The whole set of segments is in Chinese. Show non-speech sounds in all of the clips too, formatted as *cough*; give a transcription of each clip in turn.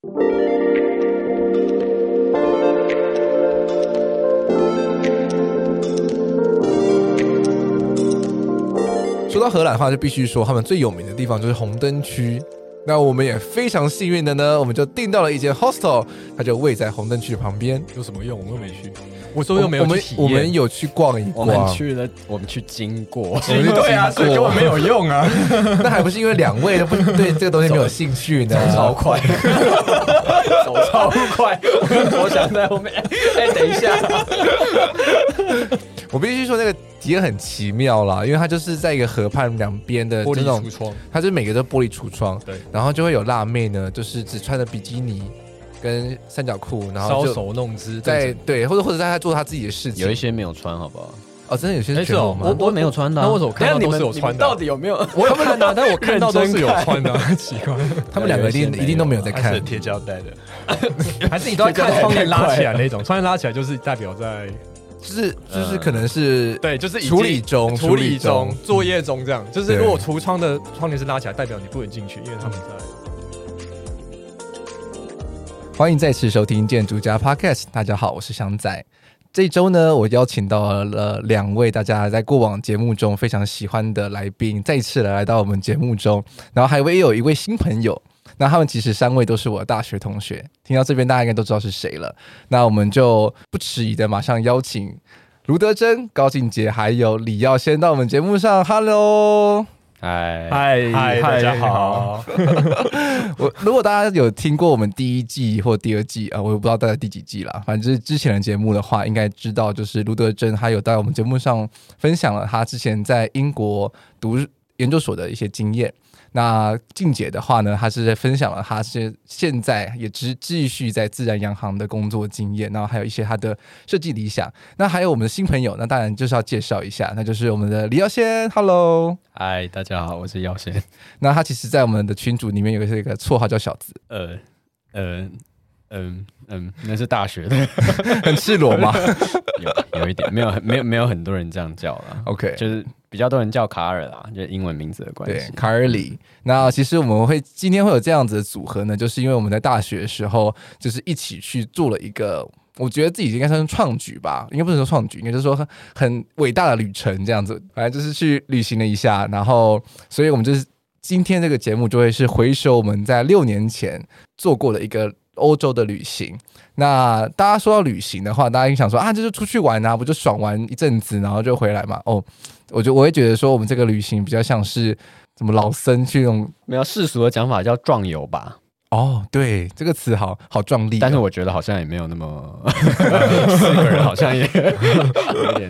说到荷兰的话，就必须说他们最有名的地方就是红灯区。那我们也非常幸运的呢，我们就订到了一间 hostel，它就位在红灯区旁边。有什么用？我们又没去。我说又没有去体验。我们我们有去逛一逛，我们去了，我们去经过。*laughs* 对啊，所以根本没有用啊。*laughs* 那还不是因为两位都不对这个东西没有兴趣呢？走超快，*laughs* 走超快。我想在后面。哎、欸，等一下。我必须说那个体验很奇妙啦，因为它就是在一个河畔两边的玻璃橱窗，它就每个都玻璃橱窗，对，然后就会有辣妹呢，就是只穿着比基尼跟三角裤，然后搔首弄姿，在对，或者或者在他做他自己的事情，有一些没有穿，好不好？哦，真的有些是？我我没有穿的，那为什么看到都是有穿的？到底有没有？我有看到，但我看到都是有穿的，*laughs* 奇怪。他们两个一定一定都没有在看贴胶带的，*laughs* 还是你都要看窗帘拉起来那种？窗帘拉起来就是代表在。就是就是可能是对，就是处理中处理中作业中这样。就是如果橱窗的窗帘是拉起来，代表你不能进去，因为他们在。欢迎再次收听建筑家 Podcast，大家好，我是祥仔。这周呢，我邀请到了两位大家在过往节目中非常喜欢的来宾，再一次来到我们节目中，然后还会有一位新朋友。那他们其实三位都是我的大学同学，听到这边大家应该都知道是谁了。那我们就不迟疑的马上邀请卢德珍、高静洁还有李耀先到我们节目上。Hello，嗨嗨嗨，大家好。*laughs* 我如果大家有听过我们第一季或第二季啊，我也不知道大概第几季了，反正就是之前的节目的话，应该知道就是卢德珍他有在我们节目上分享了他之前在英国读研究所的一些经验。那静姐的话呢，她是分享了她是现在也只继续在自然洋行的工作经验，然后还有一些她的设计理想。那还有我们的新朋友，那当然就是要介绍一下，那就是我们的李耀先。Hello，嗨，大家好，我是耀先。那他其实，在我们的群组里面有一个绰号叫小子。呃，呃。嗯嗯，那是大学的，*laughs* 很赤裸吗？*laughs* 有有一点，没有没有没有很多人这样叫了。OK，就是比较多人叫卡尔啦，就是英文名字的关系。对，卡尔里。那其实我们会今天会有这样子的组合呢，就是因为我们在大学的时候，就是一起去做了一个，我觉得自己应该算是创举吧，应该不能说创举，应该就是说很很伟大的旅程这样子。*laughs* 反正就是去旅行了一下，然后，所以我们就是今天这个节目就会是回首我们在六年前做过的一个。欧洲的旅行，那大家说到旅行的话，大家一想说啊，就是出去玩啊，不就爽玩一阵子，然后就回来嘛？哦，我就我会觉得说，我们这个旅行比较像是什么老僧去那种，没有世俗的讲法叫壮游吧。哦，对，这个词好好壮丽，但是我觉得好像也没有那么四个人，好像也有点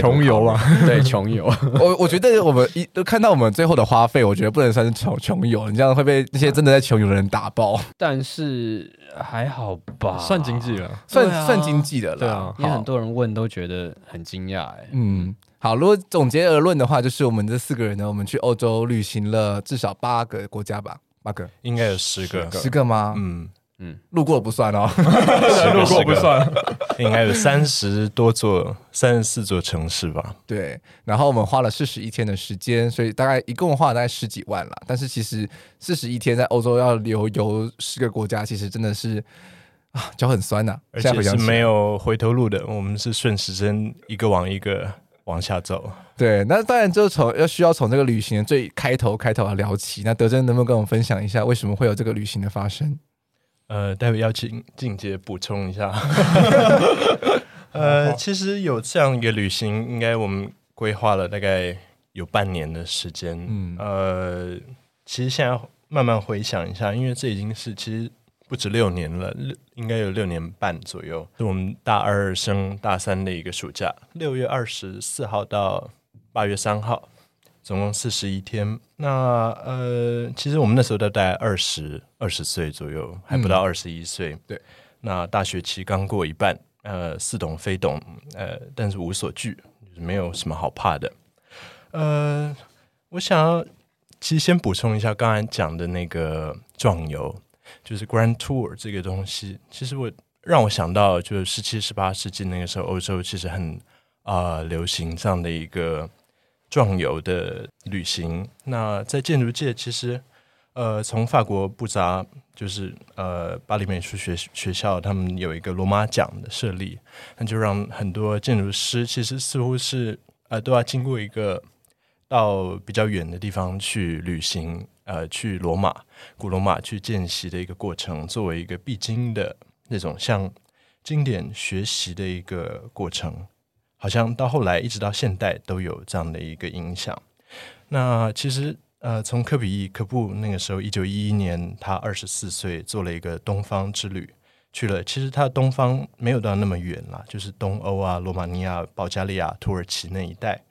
穷游啊。对，穷游。我我觉得我们一都看到我们最后的花费，我觉得不能算是穷穷游，你这样会被那些真的在穷游的人打爆。但是还好吧，算经济了，算算经济的了。对啊，因为很多人问都觉得很惊讶。哎，嗯，好，如果总结而论的话，就是我们这四个人呢，我们去欧洲旅行了至少八个国家吧。八个应该有十个，十个吗？嗯嗯，路过不算哦，路过不算，应该有三十多座、三十四座城市吧。对，然后我们花了四十一天的时间，所以大概一共花了大概十几万了。但是其实四十一天在欧洲要游游十个国家，其实真的是啊，脚很酸呐、啊，而且是没有回头路的。我们是顺时针一个往一个往下走。对，那当然就从要需要从这个旅行的最开头开头要聊起。那德珍能不能跟我们分享一下，为什么会有这个旅行的发生？呃，待会要请静姐补充一下。*laughs* 呃，其实有这样一个旅行，应该我们规划了大概有半年的时间。嗯，呃，其实现在慢慢回想一下，因为这已经是其实。不止六年了，六应该有六年半左右。是我们大二升大三的一个暑假，六月二十四号到八月三号，总共四十一天。那呃，其实我们那时候都大概二十二十岁左右，还不到二十一岁。对，那大学期刚过一半，呃，似懂非懂，呃，但是无所惧，就是没有什么好怕的。呃，我想要其实先补充一下刚才讲的那个壮游。就是 Grand Tour 这个东西，其实我让我想到，就是十七、十八世纪那个时候，欧洲其实很啊、流行这样的一个壮游的旅行。那在建筑界，其实呃，从法国布扎就是呃巴黎美术学学校，他们有一个罗马奖的设立，那就让很多建筑师其实似乎是呃都要经过一个到比较远的地方去旅行，呃，去罗马古罗马去见习的一个过程，作为一个必经的那种像经典学习的一个过程。好像到后来一直到现代都有这样的一个影响。那其实呃，从科比意柯布那个时候，一九一一年，他二十四岁，做了一个东方之旅，去了。其实他东方没有到那么远啦，就是东欧啊、罗马尼亚、保加利亚、土耳其那一带，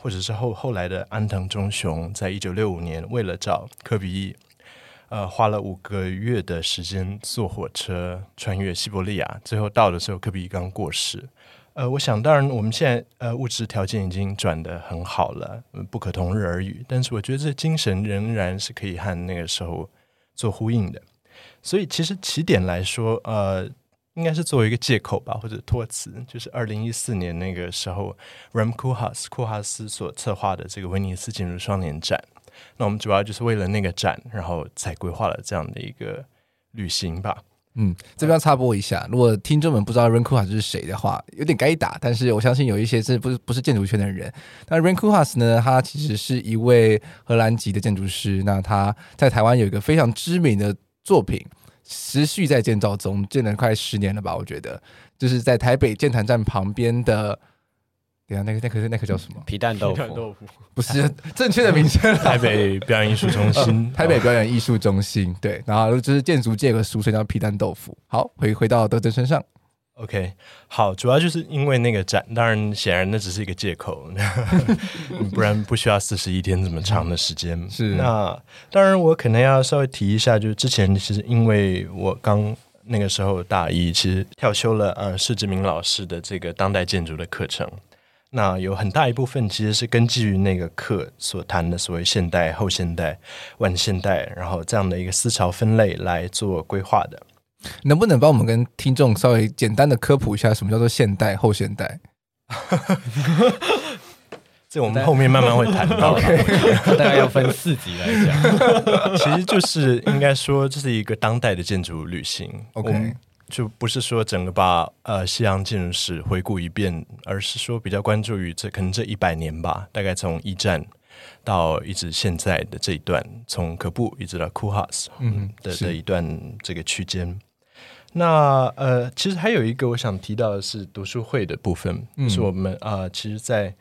或者是后后来的安藤忠雄，在一九六五年为了找科比，呃，花了五个月的时间坐火车穿越西伯利亚，最后到的时候，科比刚过世。呃，我想当然，我们现在呃物质条件已经转得很好了，不可同日而语。但是我觉得这精神仍然是可以和那个时候做呼应的。所以其实起点来说，呃，应该是作为一个借口吧，或者托词，就是二零一四年那个时候，Rem Koolhaas 库哈斯所策划的这个威尼斯建筑双年展。那我们主要就是为了那个展，然后才规划了这样的一个旅行吧。嗯，这边要插播一下，如果听众们不知道 Rem Koolhaas 是谁的话，有点该打。但是我相信有一些是不是不是建筑圈的人。那 Rem Koolhaas 呢，他其实是一位荷兰籍的建筑师。那他在台湾有一个非常知名的作品，持续在建造中，建了快十年了吧？我觉得，就是在台北建潭站旁边的。对啊，那个那个那个叫什么？皮蛋豆腐，豆腐不是正确的名称。台北表演艺术中心，*laughs* 台北表演艺术中心。对，然后就是建筑界的俗称叫皮蛋豆腐。好，回回到德德身上。OK，好，主要就是因为那个展，当然显然那只是一个借口，*laughs* 不然不需要四十一天这么长的时间。是，那当然我可能要稍微提一下，就是之前其实因为我刚那个时候大一，其实跳修了呃施志明老师的这个当代建筑的课程。那有很大一部分其实是根据那个课所谈的所谓现代、后现代、晚现代，然后这样的一个思潮分类来做规划的。能不能帮我们跟听众稍微简单的科普一下，什么叫做现代、后现代？*laughs* 这我们后面慢慢会谈到的。*laughs* *laughs* 大概要分四集来讲。其实就是应该说，这是一个当代的建筑旅行。OK。就不是说整个把呃西洋建筑史回顾一遍，而是说比较关注于这可能这一百年吧，大概从一战到一直现在的这一段，从可布一直到库哈斯嗯的的一段这个区间。那呃，其实还有一个我想提到的是读书会的部分，嗯、是我们啊、呃，其实，在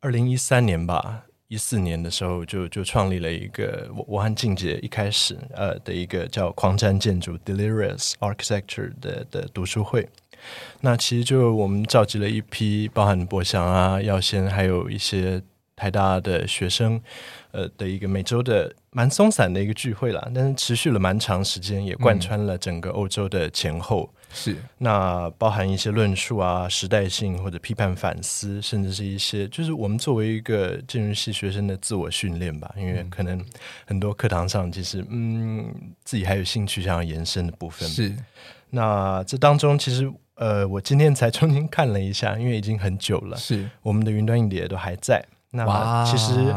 二零一三年吧。一四年的时候就，就就创立了一个我我和静姐一开始呃的一个叫狂战建筑 Delirious Architecture 的的读书会。那其实就我们召集了一批包含博翔啊、耀先，还有一些台大的学生，呃的一个每周的蛮松散的一个聚会啦，但是持续了蛮长时间，也贯穿了整个欧洲的前后。嗯是，那包含一些论述啊、时代性或者批判反思，甚至是一些就是我们作为一个建筑系学生的自我训练吧。因为可能很多课堂上其实嗯自己还有兴趣想要延伸的部分。是，那这当中其实呃我今天才重新看了一下，因为已经很久了。是，我们的云端硬碟都还在。那其实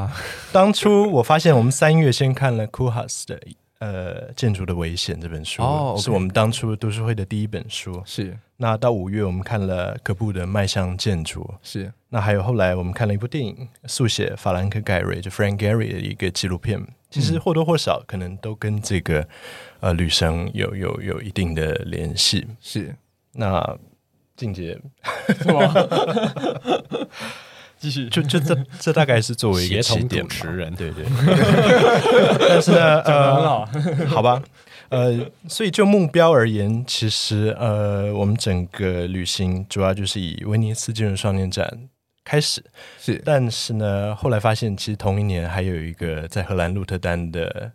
当初我发现我们三月先看了 Koolhaas 的。呃，建筑的危险这本书、oh, okay. 是我们当初读书会的第一本书。是，那到五月我们看了可布的迈向建筑。是，那还有后来我们看了一部电影，速写法兰克盖瑞就 Frank Gehry 的一个纪录片。其实或多或少可能都跟这个呃旅程有有有一定的联系。是，那静姐。*laughs* 继续，就就这这大概是作为一个起点持，人。对对，*laughs* 但是呢，呃，很好。好吧，呃，所以就目标而言，其实呃，我们整个旅行主要就是以威尼斯建筑双年展开始，是，但是呢，后来发现其实同一年还有一个在荷兰鹿特丹的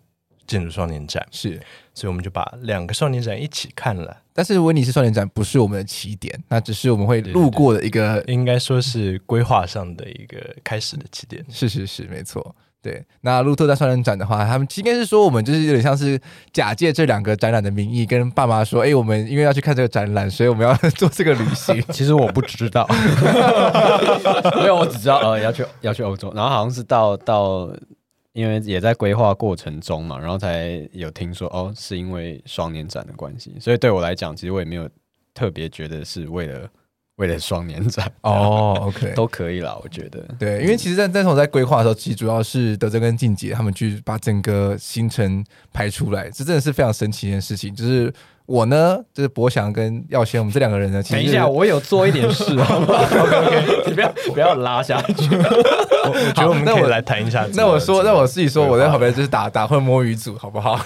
建筑双年展，是，所以我们就把两个双年展一起看了。但是威尼斯双年展不是我们的起点，那只是我们会路过的一个，对对对，应该说是规划上的一个开始的起点。是是是，没错。对，那路特在双年展的话，他们应该是说我们就是有点像是假借这两个展览的名义，跟爸妈说：“哎，我们因为要去看这个展览，所以我们要做这个旅行。*laughs* ”其实我不知道，*laughs* *laughs* 没有，我只知道呃要去要去欧洲，然后好像是到到因为也在规划过程中嘛，然后才有听说哦，是因为双年展的关系，所以对我来讲，其实我也没有特别觉得是为了为了双年展哦，OK *laughs* 都可以啦，我觉得对，因为其实在在我在规划的时候，其实主要是德珍跟静姐他们去把整个行程排出来，这真的是非常神奇的事情，就是。我呢，就是博翔跟耀先，我们这两个人呢，其实、等一下，我有做一点事，*laughs* 好不好？*laughs* OK OK，*laughs* 你不要不要拉下去。我觉得我们可以来谈一下。那我说，那我自己说，我在旁边就是打打混摸鱼组，好不好？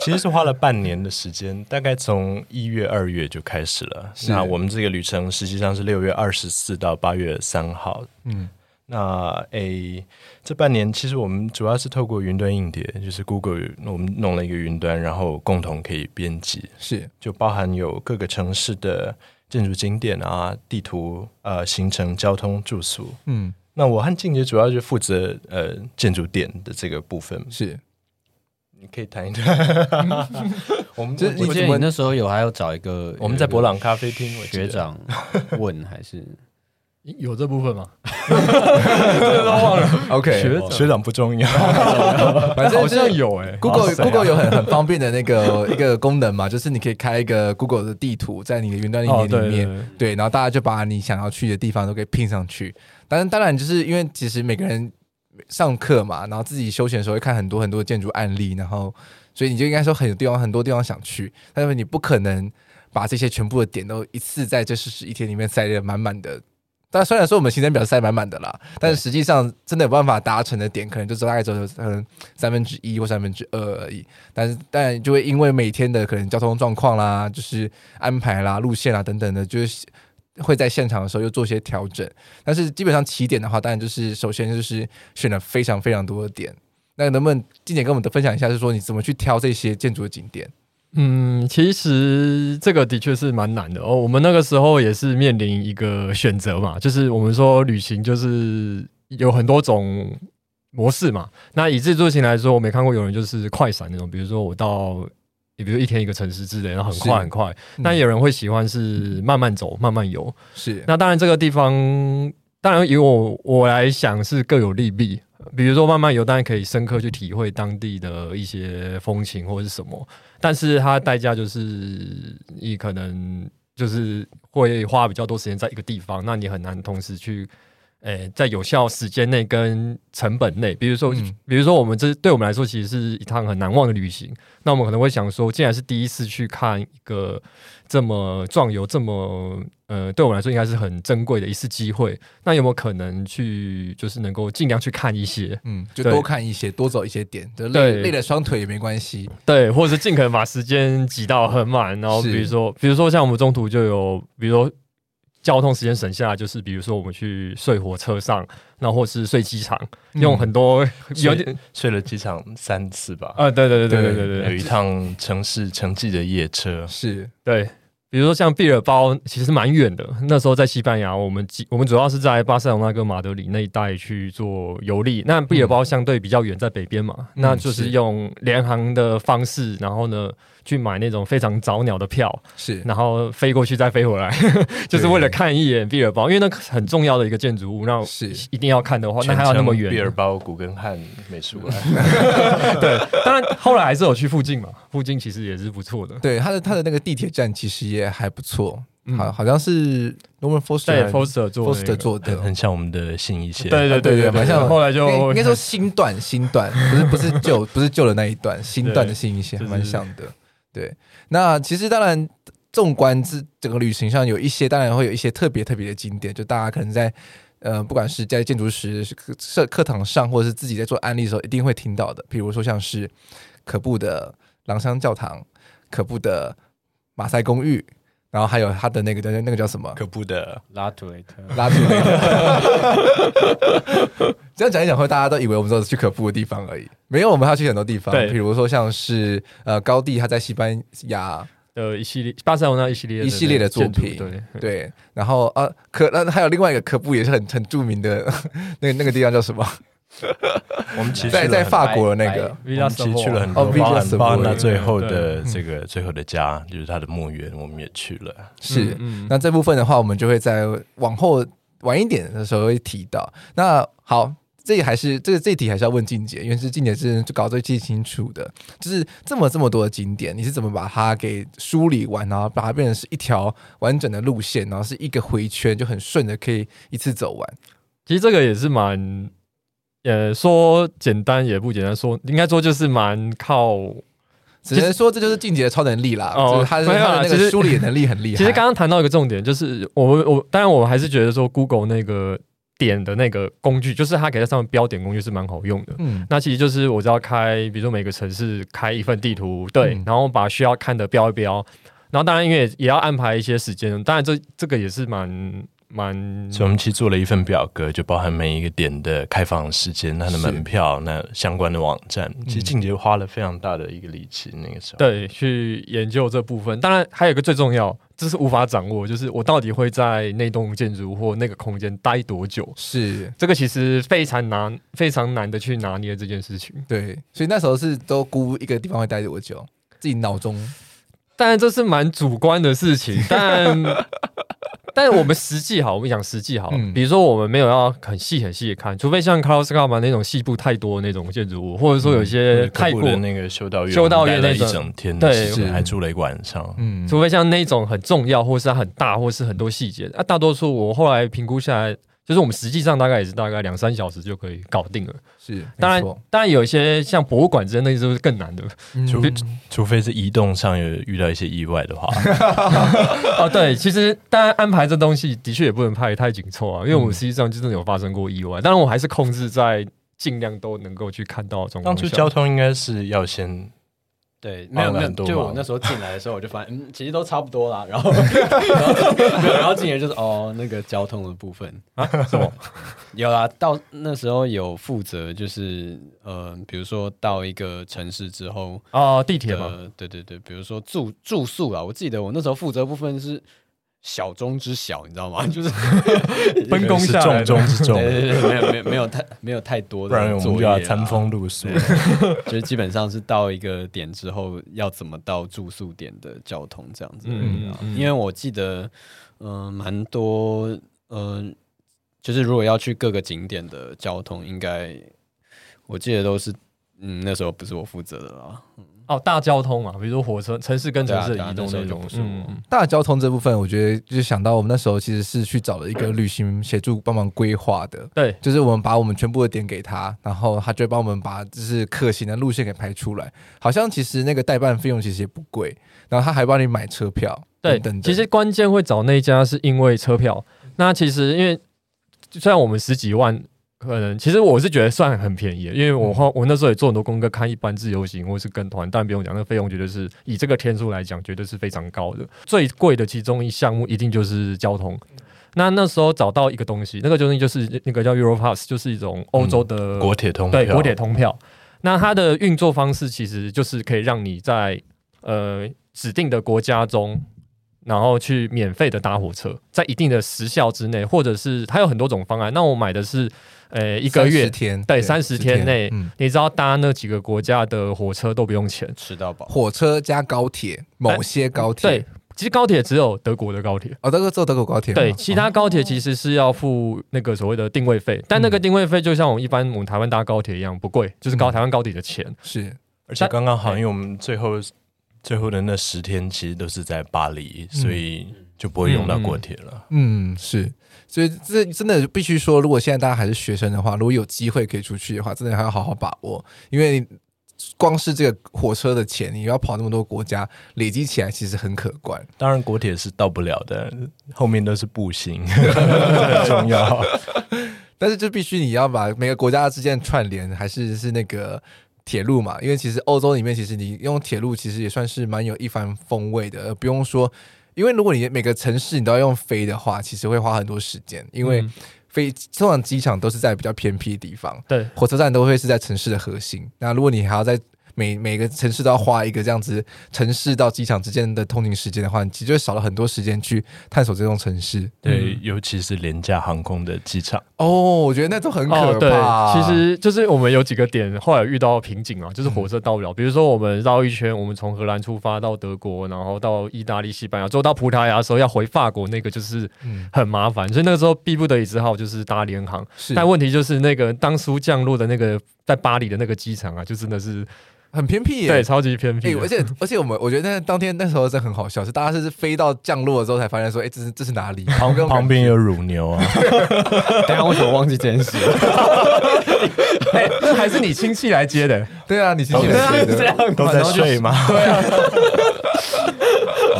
其实是花了半年的时间，大概从一月、二月就开始了。那我们这个旅程实际上是六月二十四到八月三号。嗯。那诶，这半年其实我们主要是透过云端硬碟，就是 Google，我们弄了一个云端，然后共同可以编辑，是就包含有各个城市的建筑景点啊、地图、呃、行程、交通、住宿。嗯，那我和静姐主要就负责呃建筑点的这个部分。是，你可以谈一谈。*laughs* 我们这我记得你那时候有还要找一个，我们在博朗咖啡厅学长问还是。有这部分吗？都忘了。OK，学长学长不重要，*laughs* 反正好像有哎、欸。Google Google 有很很方便的那个 *laughs* 一个功能嘛，就是你可以开一个 Google 的地图在你的云端硬碟里面，哦、对，对，对，对，然后大家就把你想要去的地方都可以拼上去。但是当然，就是因为其实每个人上课嘛，然后自己休闲的时候会看很多很多建筑案例，然后所以你就应该说很有地方很多地方想去，但是你不可能把这些全部的点都一次在这四十一天里面塞得满满的。但虽然说我们行程表塞满满的啦，但是实际上真的有办法达成的点，可能就大概只有可能三分之一或三分之二而已。但是，但就会因为每天的可能交通状况啦，就是安排啦、路线啦等等的，就是会在现场的时候又做些调整。但是基本上起点的话，当然就是首先就是选了非常非常多的点。那能不能静姐跟我们分享一下，就是说你怎么去挑这些建筑的景点？嗯，其实这个的确是蛮难的哦。我们那个时候也是面临一个选择嘛，就是我们说旅行就是有很多种模式嘛。那以自助行来说，我没看过有人就是快闪那种，比如说我到，你比如一天一个城市之类，然后很快很快。但有人会喜欢是慢慢走、慢慢游。是。那当然这个地方，当然以我我来想是各有利弊。比如说慢慢游，当然可以深刻去体会当地的一些风情或者是什么，但是它代价就是你可能就是会花比较多时间在一个地方，那你很难同时去。诶、欸，在有效时间内跟成本内，比如说，嗯、比如说，我们这对我们来说，其实是一趟很难忘的旅行。那我们可能会想说，既然是第一次去看一个这么壮游、这么呃，对我们来说应该是很珍贵的一次机会。那有没有可能去，就是能够尽量去看一些，嗯，就多看一些，多走一些点，就累累了双腿也没关系，对，或者是尽可能把时间挤到很满。然后比如说，比如说像我们中途就有，比如说。交通时间省下来，就是比如说我们去睡火车上，然后或是睡机场，嗯、用很多 *laughs* 有点睡，睡了机场三次吧。啊，对对对对对对对，有一趟城市城际的夜车，是对。比如说像毕尔包，其实蛮远的。那时候在西班牙，我们我们主要是在巴塞罗那跟马德里那一带去做游历。那毕尔包相对比较远，在北边嘛，嗯、那就是用联航的方式，然后呢去买那种非常早鸟的票，是，然后飞过去再飞回来，*laughs* 就是为了看一眼毕尔包，因为那很重要的一个建筑物，那是一定要看的话，那还要那么远。毕尔包古根汉美术馆，*laughs* 对，当然后来还是有去附近嘛，附近其实也是不错的。对，它的它的那个地铁站其实也。也还不错，好，好像是 Norman Foster Foster 做 Foster 做的，很像我们的新一线。对对对对，蛮像。后来就应该说新段新段，不是不是旧不是旧的那一段，*laughs* 新段的新一线蛮像的。对，那其实当然，纵观这整个旅行上有一些，当然会有一些特别特别的景点，就大家可能在呃，不管是在建筑师课课堂上，或者是自己在做案例的时候，一定会听到的。比如说像是可布的廊香教堂，可布的马赛公寓。然后还有他的那个叫那个叫什么？可布的拉图雷特，拉图雷特。*laughs* 这样讲一讲，会大家都以为我们都是去可布的地方而已。没有，我们还要去很多地方。对，比如说像是呃高地他在西班牙的一系列巴塞罗那一系列一系列的作品。对对。然后啊，可那还有另外一个可布也是很很著名的 *laughs* 那个那个地方叫什么？*laughs* 我们其实在在法国的那个，我们其实去了很多，包含包含他最后的这个最后的家，就是他的墓园，我们也去了。是，那这部分的话，我们就会在往后晚一点的时候会提到。那好，这还是这个这题还是要问静姐，因为是静姐是就搞最最清楚的，就是这么这么多的景点，你是怎么把它给梳理完，然后把它变成是一条完整的路线，然后是一个回圈就很顺的可以一次走完。其实这个也是蛮，呃，说简单也不简单，说应该说就是蛮靠。只能说这就是静姐的超能力啦，哦，就是他是他的那个梳理能力很厉害。其实刚刚谈到一个重点，就是我我当然我还是觉得说 Google 那个点的那个工具，就是它给在上面标点工具是蛮好用的。嗯，那其实就是我只要开，比如说每个城市开一份地图，对，嗯、然后把需要看的标一标，然后当然因为也，也要安排一些时间，当然这这个也是蛮。蛮，所以我们其实做了一份表格，就包含每一个点的开放时间、它的门票、那相关的网站。其实静姐花了非常大的一个力气，那个时候对去研究这部分。当然还有一个最重要，这是无法掌握，就是我到底会在那栋建筑或那个空间待多久。是这个其实非常难，非常难的去拿捏这件事情。对，所以那时候是都估一个地方会待多久，自己脑中。当然这是蛮主观的事情，但。但是我们实际好，我们讲实际好。嗯、比如说，我们没有要很细很细的看，除非像 Sagan 那种细部太多的那种建筑物，或者说有些太过、嗯、那个修道院，修道院那一整天，对，还住了一个晚上。嗯，除非像那种很重要，或是它很大，或是很多细节。啊，大多数我后来评估下来。就是我们实际上大概也是大概两三小时就可以搞定了。是，当然，当然有一些像博物馆之类的，那就是更难的。除非除非是移动上有遇到一些意外的话。*laughs* 哦，对，其实当然安排这东西的确也不能拍太紧凑啊，因为我们实际上真的有发生过意外。当然，我还是控制在尽量都能够去看到。当初交通应该是要先。对，没有没有，就我那时候进来的时候，我就发现，嗯，其实都差不多啦。然后，*laughs* 然后进来就是哦，那个交通的部分啊，什么 *laughs* 有啦。到那时候有负责，就是呃，比如说到一个城市之后，哦，地铁嘛，对对对，比如说住住宿啊，我记得我那时候负责部分是。小中之小，你知道吗？*laughs* 就是分工下来，重中之重，对对对，没有没有没有太没有太多的，不然我们就要餐风露宿。*laughs* 就是基本上是到一个点之后，要怎么到住宿点的交通这样子。嗯，因为我记得，嗯，蛮多，嗯，就是如果要去各个景点的交通，应该我记得都是，嗯，那时候不是我负责的啦。哦，大交通嘛，比如说火车，城市跟城市的移动那种。嗯，大交通这部分，我觉得就是想到我们那时候其实是去找了一个旅行协助帮忙规划的。对，就是我们把我们全部的点给他，然后他就会帮我们把就是可行的路线给排出来。好像其实那个代办费用其实也不贵，然后他还帮你买车票。对，等等。其实关键会找那一家是因为车票。那其实因为虽然我们十几万。可能其实我是觉得算很便宜，因为我花我那时候也做很多功课，看一般自由行或是跟团，但不用讲，那个费用绝对是以这个天数来讲，绝对是非常高的。最贵的其中一项目一定就是交通。那那时候找到一个东西，那个东西就是那个叫 Europass，就是一种欧洲的、嗯、国铁通票。对，国铁通票。那它的运作方式其实就是可以让你在呃指定的国家中。然后去免费的搭火车，在一定的时效之内，或者是它有很多种方案。那我买的是，呃，一个月天，对，三十天内，嗯、你知道搭那几个国家的火车都不用钱，吃到饱。火车加高铁，某些高铁，对，其实高铁只有德国的高铁，哦，德国只有德国高铁，对，其他高铁其实是要付那个所谓的定位费，但那个定位费就像我们一般我们台湾搭高铁一样不贵，就是高台湾高铁的钱、嗯、是，而且刚刚好，因为我们最后最后的那十天其实都是在巴黎，所以。嗯就不会用到国铁了。嗯，是，所以这真的必须说，如果现在大家还是学生的话，如果有机会可以出去的话，真的还要好好把握，因为光是这个火车的钱，你要跑那么多国家，累积起来其实很可观。当然，国铁是到不了的，后面都是步行，很重要。但是，就必须你要把每个国家之间串联，还是是那个铁路嘛？因为其实欧洲里面，其实你用铁路，其实也算是蛮有一番风味的，不用说。因为如果你每个城市你都要用飞的话，其实会花很多时间。因为飞通常机场都是在比较偏僻的地方，对，火车站都会是在城市的核心。那如果你还要在每每个城市都要花一个这样子城市到机场之间的通勤时间的话，你其实就少了很多时间去探索这种城市。对，嗯、尤其是廉价航空的机场。哦，我觉得那都很可怕。哦、对，其实就是我们有几个点后来遇到瓶颈啊，就是火车到不了。嗯、比如说我们绕一圈，我们从荷兰出发到德国，然后到意大利、西班牙，最后到葡萄牙的时候要回法国，那个就是很麻烦。嗯、所以那个时候逼不得已只好就是搭联航。是，但问题就是那个当初降落的那个在巴黎的那个机场啊，就真的是。很偏僻耶，对，超级偏僻。而且 *laughs* 而且我们我觉得那当天那时候真的很好笑，是大家是飞到降落的时候才发现说，哎，这是这是哪里？*laughs* 旁边旁边有乳牛啊！*laughs* 等下为什么忘记这件事？哎，那还是你亲戚来接的？对啊，你亲戚来接的，这样都在睡吗？对啊，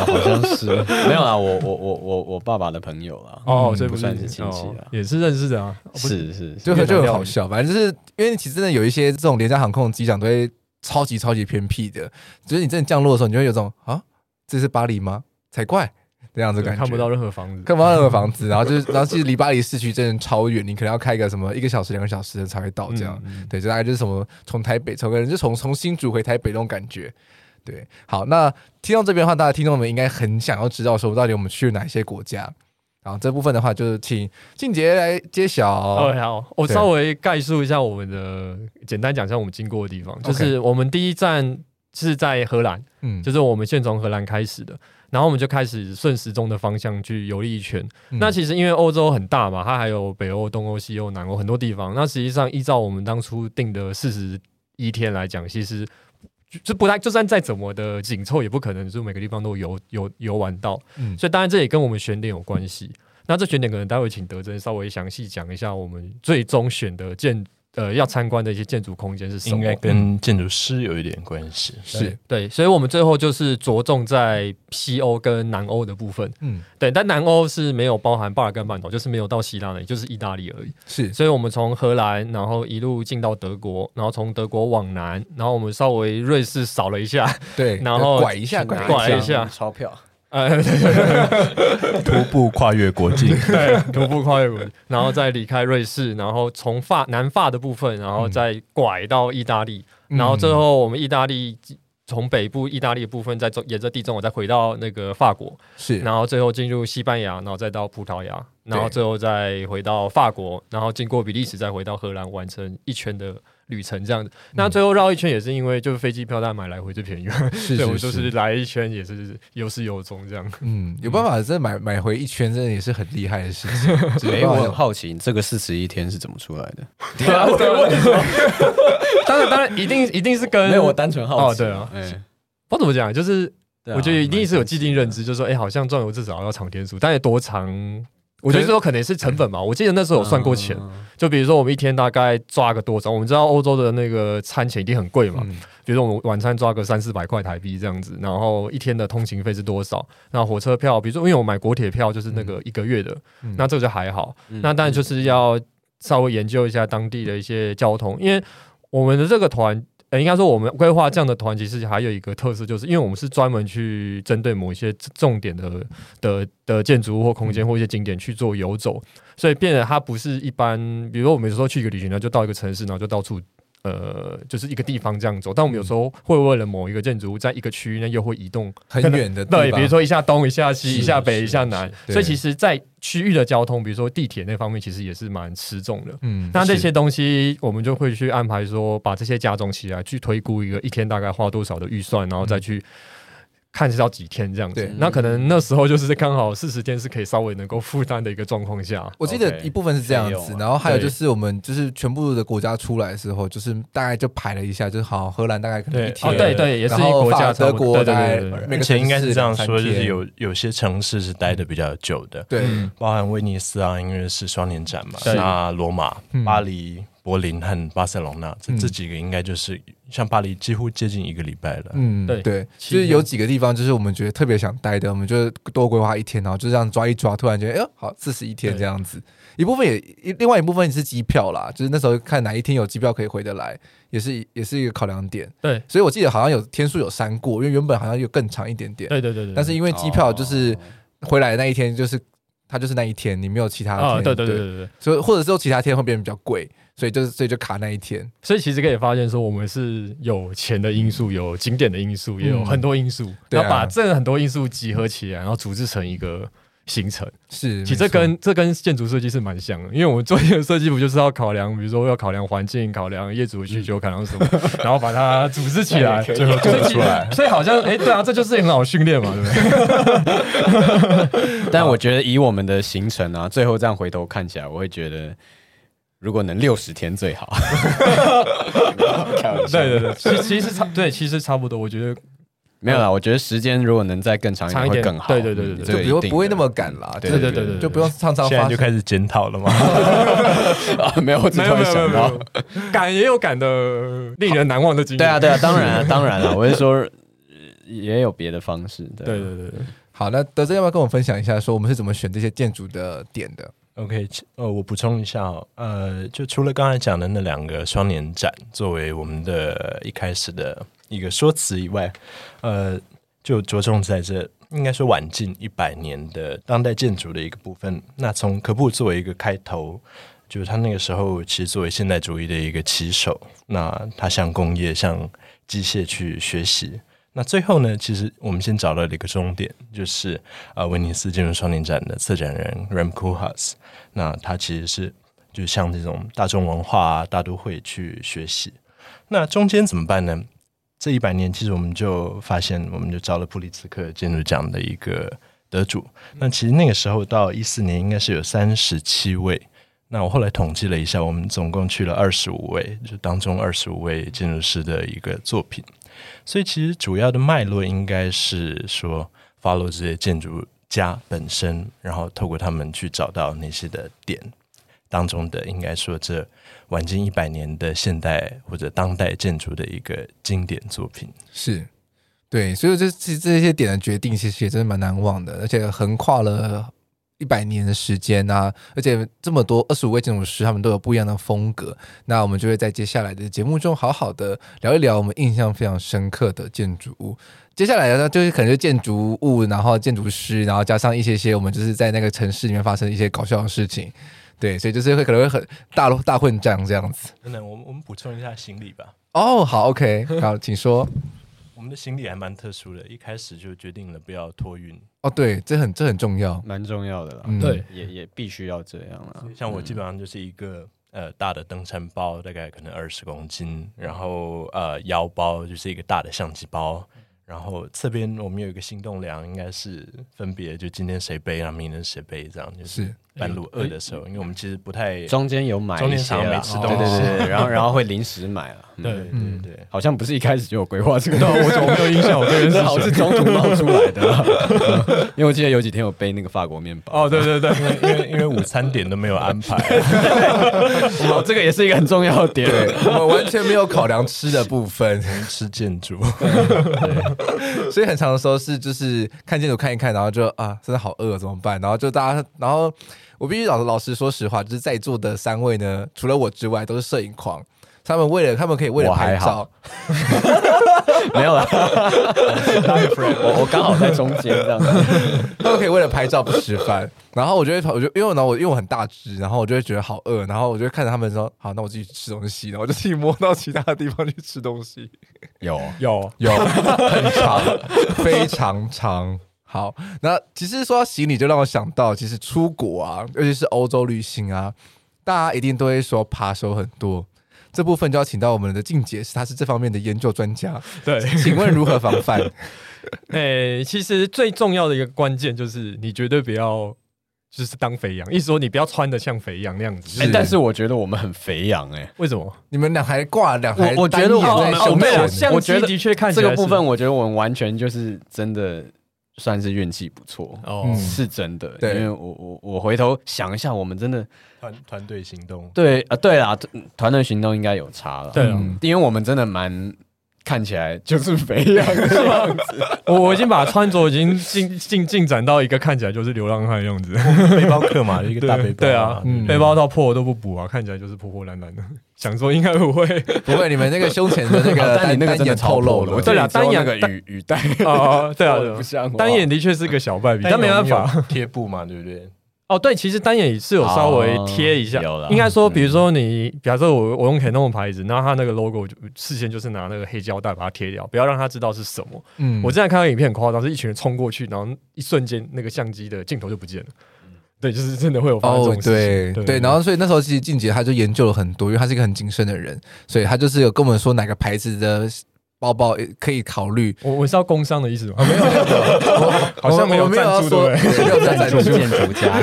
好像是没有啊，我我我我我爸爸的朋友啊，哦，这不算是亲戚啊，也是认识的啊，是是，就就很好笑，反正就是因为其实真的有一些这种廉价航空机长都会。超级超级偏僻的，就是你真的降落的时候，你就会有种啊，这是巴黎吗？才怪这样子感觉，看不到任何房子，看不到任何房子，然后就是，*laughs* 然后其实离巴黎市区真的超远，你可能要开个什么一个小时、两个小时才会到这样。嗯嗯、对，就大概就是什么从台北，从个人就从从新竹回台北那种感觉。对，好，那听到这边的话，大家听众们应该很想要知道说，到底我们去了哪些国家？然后这部分的话，就是请静杰来揭晓。哦，好，我稍微概述一下我们的，对简单讲一下我们经过的地方。就是我们第一站是在荷兰，嗯，就是我们先从荷兰开始的，然后我们就开始顺时钟的方向去游历一圈。嗯、那其实因为欧洲很大嘛，它还有北欧、东欧、西欧、南欧很多地方。那实际上依照我们当初定的四十一天来讲，其实。就不太，就算再怎么的紧凑，也不可能就每个地方都游游游玩到。嗯，所以当然这也跟我们选点有关系。那这选点可能待会请德珍稍微详细讲一下我们最终选的建。呃，要参观的一些建筑空间是什么？应该跟建筑师有一点关系。嗯、是对，所以我们最后就是着重在西欧跟南欧的部分。嗯，对，但南欧是没有包含巴尔干半岛，就是没有到希腊那里，就是意大利而已。是，所以我们从荷兰，然后一路进到德国，然后从德国往南，然后我们稍微瑞士扫了一下，对，然后拐一下，拐一下钞票。*laughs* 徒步跨越国境，*laughs* 对，徒步跨越国境，然后再离开瑞士，然后从法南法的部分，然后再拐到意大利，嗯、然后最后我们意大利从北部意大利的部分再走沿着地中海再回到那个法国，是，然后最后进入西班牙，然后再到葡萄牙，然后最后再回到法国，然后经过比利时再回到荷兰，完成一圈的。旅程这样子，那最后绕一圈也是因为就是飞机票单买来回最便宜，*laughs* 对，我就是来一圈也是有始有终这样。嗯，有办法再买买回一圈，真的也是很厉害的事情。*laughs* 没有，我很好奇这个四十一天是怎么出来的？*laughs* 对啊，当然当然一定一定是跟没有我单纯好奇。对啊，不怎么讲，就是我觉得一定是有既定认知，就是说，哎，好像壮游至少要长天数，但是多长？我觉得这有可能是成本嘛，我记得那时候有算过钱，就比如说我们一天大概抓个多少，我们知道欧洲的那个餐钱一定很贵嘛，比如说我们晚餐抓个三四百块台币这样子，然后一天的通勤费是多少？那火车票，比如说因为我买国铁票就是那个一个月的，那这个就还好，那当然就是要稍微研究一下当地的一些交通，因为我们的这个团。呃，应该说我们规划这样的团，其实还有一个特色，就是因为我们是专门去针对某一些重点的的的建筑物或空间或一些景点去做游走，所以变得它不是一般，比如说我们有时候去一个旅行呢，就到一个城市，然后就到处。呃，就是一个地方这样走，但我们有时候会为了某一个建筑物，在一个区域内又会移动很远的地方，*laughs* 对，比如说一下东一下西，一下北一下南，所以其实，在区域的交通，比如说地铁那方面，其实也是蛮吃重的。嗯，那这些东西我们就会去安排说，把这些加总起来，去推估一个一天大概花多少的预算，然后再去。看是要几天这样子，那可能那时候就是刚好四十天是可以稍微能够负担的一个状况下。我记得一部分是这样子，然后还有就是我们就是全部的国家出来的时候，就是大概就排了一下，就是好荷兰大概可能一天，对对，也是一个国家，德国大概目前应该是这样说，就是有有些城市是待的比较久的，对，包含威尼斯啊，因为是双年展嘛，那罗马、巴黎。柏林和巴塞隆纳这这几个应该就是像巴黎几乎接近一个礼拜了。嗯，对对，就是有几个地方就是我们觉得特别想待的，我们就多规划一天，然后就这样抓一抓，突然觉得哎呦好四十一天这样子。一部分也另外一部分也是机票啦，就是那时候看哪一天有机票可以回得来，也是也是一个考量点。对，所以我记得好像有天数有删过，因为原本好像有更长一点点。对对对对。但是因为机票就是回来的那一天就是。它就是那一天，你没有其他天。啊，对对对对对，所以或者说其他天会变得比较贵，所以就是所以就卡那一天。所以其实可以发现说，我们是有钱的因素，有景点的因素，也有很多因素，要、嗯、把这很多因素集合起来，然后组织成一个。行程是，其实这跟这跟建筑设计是蛮像的，因为我们做一个设计不就是要考量，比如说要考量环境，考量业主的需求，*laughs* 考量什么，然后把它组织起来，最后做出来。所以好像，哎，对啊，这就是很好训练嘛，对不对？*laughs* 但我觉得以我们的行程啊，最后这样回头看起来，我会觉得，如果能六十天最好。*laughs* 对对对，其其实差对，其实差不多，我觉得。没有啦，我觉得时间如果能再更长一点会更好。对对对对，就比如不会那么赶啦。对对对对，就不用常常现在就开始检讨了吗？*laughs* 没有，没有没有没有，赶也有赶的令人难忘的经历。对啊对啊，当然 *laughs* 当然了，我是说也有别的方式。对对对，好，那德臻要不要跟我分享一下，说我们是怎么选这些建筑的点的？OK，呃，我补充一下哦，呃，就除了刚才讲的那两个双年展作为我们的一开始的。一个说辞以外，呃，就着重在这应该说晚近一百年的当代建筑的一个部分。那从可布作为一个开头，就是他那个时候其实作为现代主义的一个旗手，那他向工业、向机械去学习。那最后呢，其实我们先找到了一个终点，就是呃威尼斯建筑双年展的策展人 Rem Koolhaas。那他其实是就像这种大众文化啊、大都会去学习。那中间怎么办呢？这一百年，其实我们就发现，我们就招了普利兹克建筑奖的一个得主。那其实那个时候到一四年，应该是有三十七位。那我后来统计了一下，我们总共去了二十五位，就当中二十五位建筑师的一个作品。所以其实主要的脉络应该是说，follow 这些建筑家本身，然后透过他们去找到那些的点当中的，应该说这。晚近一百年的现代或者当代建筑的一个经典作品，是对，所以这其实这些点的决定，其实也真的蛮难忘的，而且横跨了一百年的时间啊，而且这么多二十五位建筑师，他们都有不一样的风格。那我们就会在接下来的节目中，好好的聊一聊我们印象非常深刻的建筑物。接下来呢，就是可能是建筑物，然后建筑师，然后加上一些些我们就是在那个城市里面发生一些搞笑的事情。对，所以就是会可能会很大大混战这样子。等等，我们我们补充一下行李吧。哦，好，OK，好，请说。*laughs* 我们的行李还蛮特殊的，一开始就决定了不要托运。哦，对，这很这很重要，蛮重要的啦。嗯、对，也也必须要这样啦。像我基本上就是一个、嗯、呃大的登山包，大概可能二十公斤，然后呃腰包就是一个大的相机包。然后侧边我们有一个行动粮，应该是分别就今天谁背，然后明天谁背，这样就是半路饿的时候，因为我们其实不太中间有买一些啦，对对对，然后 *laughs* 然后会临时买了，对对对，好像不是一开始就有规划这个，*laughs* 我我没有印象，我这个 *laughs* 好像是中途冒出来的，因为我记得有几天我背那个法国面包，哦对对对，因为因为午餐点都没有安排，哦这个也是一个很重要的点，我们完全没有考量吃的部分，吃建筑。*laughs* 所以很长的时候是就是看镜头看一看，然后就啊，真的好饿，怎么办？然后就大家，然后我必须老老实说实话，就是在座的三位呢，除了我之外，都是摄影狂。他们为了他们可以为了拍照，*laughs* 没有啦，*laughs* 我我刚好在中间这样子，他们可以为了拍照不吃饭。然后我就会，我就因为呢，我因为我很大只，然后我就会觉得好饿，然后我就会看着他们说，好，那我自己吃东西，然后我就自己摸到其他的地方去吃东西。有有 *laughs* 有，很长，非常长。好，那其实说到行李，就让我想到，其实出国啊，尤其是欧洲旅行啊，大家一定都会说扒手很多。这部分就要请到我们的静姐，是她是这方面的研究专家。对，请问如何防范？*laughs* 哎、欸，其实最重要的一个关键就是你绝对不要就是当肥羊，意思说你不要穿的像肥羊那样子。哎、欸，但是我觉得我们很肥羊哎、欸，为什么？你们两还挂两台？我觉得我们我没有，相机的确看起来这个部分，我觉得我们完全就是真的。算是运气不错哦，嗯、是真的。对，因为我我我回头想一下，我们真的团团队行动，对啊，对啊，团队行动应该有差了。对、因为我们真的蛮看起来就是肥羊的样子。我 *laughs* 我已经把穿着已经进进进展到一个看起来就是流浪汉的样子，背包客嘛，一个大背包。对啊，嗯、背包到破都不补啊，看起来就是破破烂烂的。*laughs* 想说应该不会，不会。你们那个胸前的那个 *laughs* 单那个真的透露了，对啊，单眼个雨雨带啊，对啊，不像。单眼的确是个小败笔，但没办法，贴布嘛，对不对？哦，对，其实单眼是有稍微贴一下，哦、应该说，比如说你，比方说我我用 Canon 的牌子，然后他那个 logo 就事先就是拿那个黑胶带把它贴掉，不要让他知道是什么。嗯，我之前看到影片很夸张，是一群人冲过去，然后一瞬间那个相机的镜头就不见了。对，就是真的会有发生这种事情。哦、对对，对，然后所以那时候其实静姐她就研究了很多，因为她是一个很谨慎的人，所以她就是有跟我们说哪个牌子的。包包可以考虑，我我是要工商的意思吗？没有没有，*laughs* 好像没有赞助对不对？没有赞助建筑家。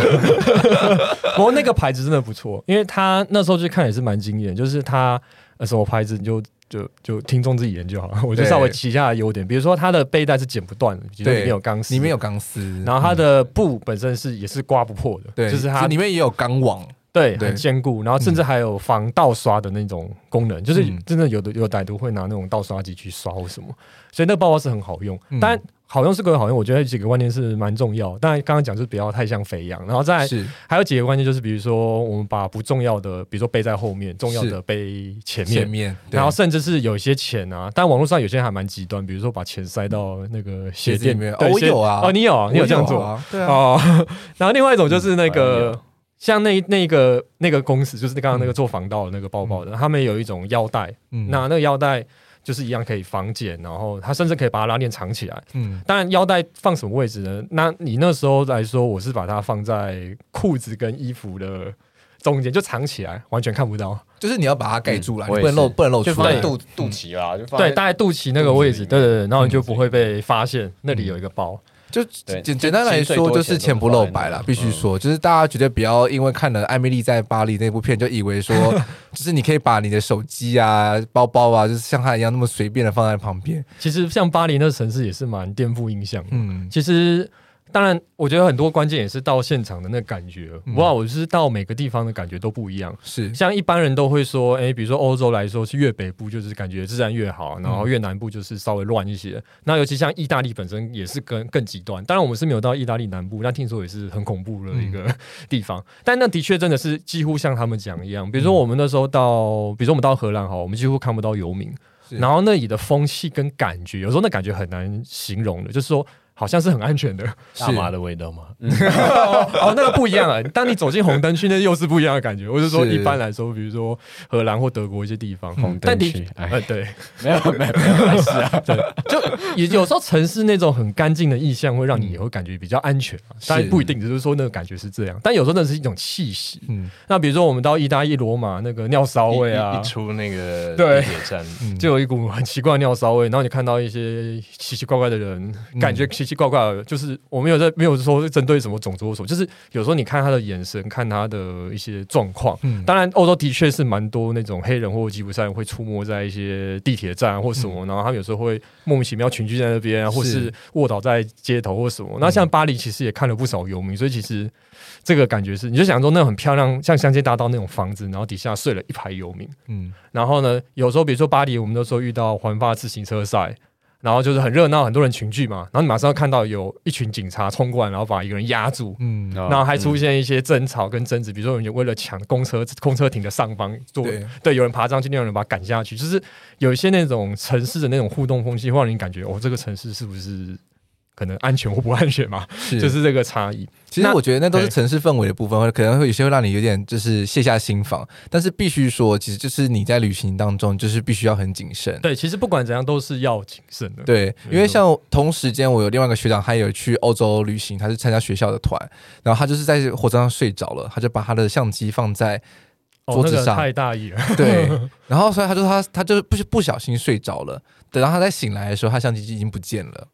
*laughs* 不过那个牌子真的不错，因为他那时候去看也是蛮惊艳，就是他什么牌子你就就就听众自己研究好了。*laughs* 我就稍微提一下优点，比如说它的背带是剪不断的，里面有钢丝，里面有钢丝，然后它的布本身是也是刮不破的，对，就是它里面也有钢网。对，很坚固，然后甚至还有防盗刷的那种功能，嗯、就是真的有的有歹徒会拿那种盗刷机去刷或什么，所以那个包包是很好用。嗯、但好用是个好用，我觉得几个关键是蛮重要。但刚刚讲就是不要太像肥羊，然后再是还有几个关键就是，比如说我们把不重要的，比如说背在后面，重要的背前面，前面然后甚至是有一些钱啊，但网络上有些人还蛮极端，比如说把钱塞到那个鞋垫里面。哦，我有啊，哦，你有啊，你有这样做啊？对啊。哦，*laughs* 然后另外一种就是那个。嗯像那那个那个公司，就是刚刚那个做防盗的那个包包的，嗯、他们有一种腰带，嗯、那那个腰带就是一样可以防剪，然后它甚至可以把它拉链藏起来。嗯，当然腰带放什么位置呢？那你那时候来说，我是把它放在裤子跟衣服的中间，就藏起来，完全看不到。就是你要把它盖住了，嗯、不能露，不能露出来。就放在肚肚脐啦，就放对，大概肚脐那个位置，对对对，然后你就不会被发现，那里有一个包。就简简单来说，就是钱不露白了。必须说，就是大家绝对不要因为看了《艾米丽在巴黎》那部片，就以为说，*laughs* 就是你可以把你的手机啊、包包啊，就是像他一样那么随便的放在旁边。其实，像巴黎那个城市也是蛮颠覆印象的。嗯，其实。当然，我觉得很多关键也是到现场的那感觉。哇，我就是到每个地方的感觉都不一样。是，像一般人都会说，哎，比如说欧洲来说，是越北部就是感觉自然越好，然后越南部就是稍微乱一些。那尤其像意大利本身也是更更极端。当然，我们是没有到意大利南部，但听说也是很恐怖的一个 *laughs* 地方。但那的确真的是几乎像他们讲一样。比如说我们那时候到，比如说我们到荷兰哈，我们几乎看不到游民，然后那里的风气跟感觉，有时候那感觉很难形容的，就是说。好像是很安全的，大麻的味道吗？*laughs* 哦，那个不一样啊！当你走进红灯区，那又是不一样的感觉。我是说，一般来说，比如说荷兰或德国一些地方，红灯区，哎，对，没有，没有，没有，是啊，对，就有有时候城市那种很干净的意象，会让你也会感觉比较安全，但不一定，只是说那个感觉是这样。但有时候那是一种气息。嗯，那比如说我们到意大利罗马，那个尿骚味啊，一出那个地铁站，*laughs* 就有一股很奇怪的尿骚味，然后你看到一些奇奇怪怪的人，感觉奇奇怪怪的，就是我没有在没有说是针对什么种族说，就是有时候你看他的眼神，看他的一些状况。嗯，当然欧洲的确是蛮多那种黑人或吉普赛人会出没在一些地铁站或什么，嗯、然后他们有时候会莫名其妙群聚在那边，是或是卧倒在街头或什么。那像巴黎其实也看了不少游民，所以其实这个感觉是，你就想说那种很漂亮，像香榭大道那种房子，然后底下睡了一排游民。嗯，然后呢，有时候比如说巴黎，我们那时候遇到环法自行车赛。然后就是很热闹，很多人群聚嘛。然后你马上要看到有一群警察冲过来，然后把一个人压住。嗯，然后还出现一些争吵跟争执，比如说有人为了抢公车，公车停的上方坐，对，对，有人爬上去，另有人把他赶下去。就是有一些那种城市的那种互动风气，会让你感觉哦，这个城市是不是？可能安全或不安全嘛，是就是这个差异。其实我觉得那都是城市氛围的部分，或可能会有些会让你有点就是卸下心防。但是必须说，其实就是你在旅行当中就是必须要很谨慎。对，其实不管怎样都是要谨慎的。对，因为像同时间我有另外一个学长，他有去欧洲旅行，他是参加学校的团，然后他就是在火车上睡着了，他就把他的相机放在桌子上，哦那个、太大意了。对，*laughs* 然后所以他就说他他就是不不小心睡着了，等到他再醒来的时候，他相机就已经不见了。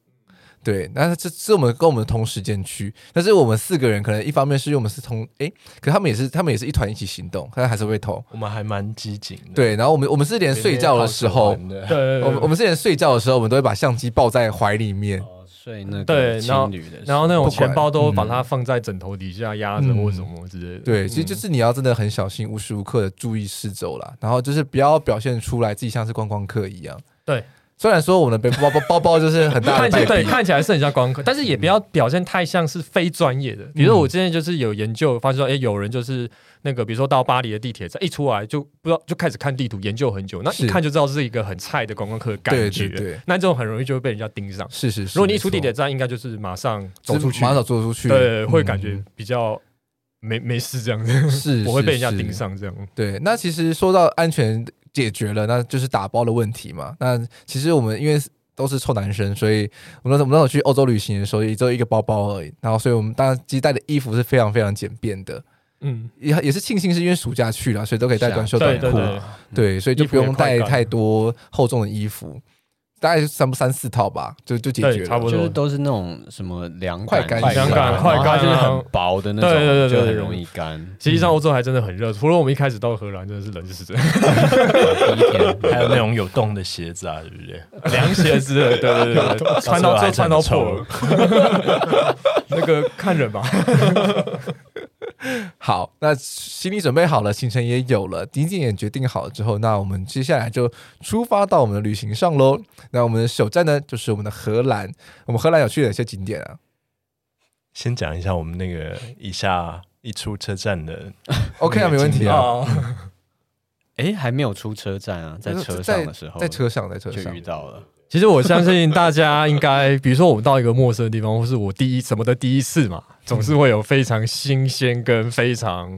对，那这是我们跟我们同时间去，但是我们四个人可能一方面是因为我们是同哎，可他们也是他们也是一团一起行动，但还是会偷。我们还蛮机警的。对，然后我们我们是连睡觉的时候，对，我们我们是连睡觉的时候，我们都会把相机抱在怀里面，哦、睡那对，然后然后那种钱包都把它放在枕头底下压着或什么之类的。对，其实就是你要真的很小心，无时无刻的注意四周啦，然后就是不要表现出来自己像是观光客一样。对。虽然说我们的背包包包包就是很大的，*laughs* 看起来对，看起来是很像观光客，但是也不要表现太像是非专业的。比如说我之前就是有研究发现说，哎，有人就是那个，比如说到巴黎的地铁站一出来就不知道就开始看地图研究很久，那一看就知道是一个很菜的观光客的感觉。对，对，对，那这种很容易就会被人家盯上。是是是，如果你一出地铁站，应该就是马上走出去，马上走出去，对，会感觉比较没没事这样。子，是 *laughs* 我会被人家盯上这样。对，那其实说到安全解决了，那就是打包的问题嘛。那其实我们因为都是臭男生，所以我们我们那时候去欧洲旅行的时候，也只有一个包包而已。然后，所以我们当然其实带的衣服是非常非常简便的。嗯，也也是庆幸是因为暑假去了，所以都可以带短袖短裤。对，对，对，对，所以就不用带太多厚重的衣服。大概三不三四套吧，就就解决了，差不多就是都是那种什么凉快干、凉感、快干，就是很薄的那种，对对对对，就很容易干。实际上欧洲还真的很热，除了我们一开始到荷兰真的是冷就是这样。第一天还有那种有洞的鞋子啊，对不对？凉鞋子，对对对，穿到就穿到破了。*laughs* 那个看人吧。*laughs* 好，那心理准备好了，行程也有了，景点也决定好了之后，那我们接下来就出发到我们的旅行上喽。那我们的首站呢，就是我们的荷兰。我们荷兰有去哪些景点啊？先讲一下我们那个一下一出车站的，*laughs* OK 啊，没问题啊。哎、*laughs* 欸，还没有出车站啊，在车上的时候，在车上，在车上就遇到了。其实我相信大家应该，比如说我们到一个陌生的地方，或是我第一什么的第一次嘛，总是会有非常新鲜跟非常，